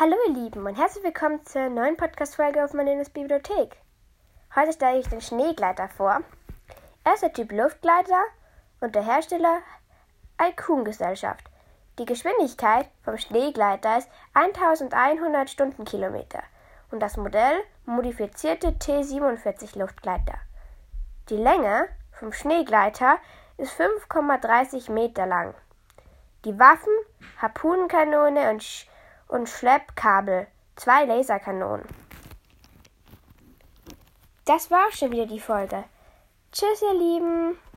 Hallo ihr Lieben und herzlich willkommen zur neuen Podcast-Folge auf Marlenes Bibliothek. Heute stelle ich den Schneegleiter vor. Er ist der Typ Luftgleiter und der Hersteller Alcun Gesellschaft. Die Geschwindigkeit vom Schneegleiter ist 1100 Stundenkilometer und das Modell modifizierte T47 Luftgleiter. Die Länge vom Schneegleiter ist 5,30 Meter lang. Die Waffen, Harpunenkanone und Sch und Schleppkabel, zwei Laserkanonen. Das war schon wieder die Folge. Tschüss, ihr Lieben.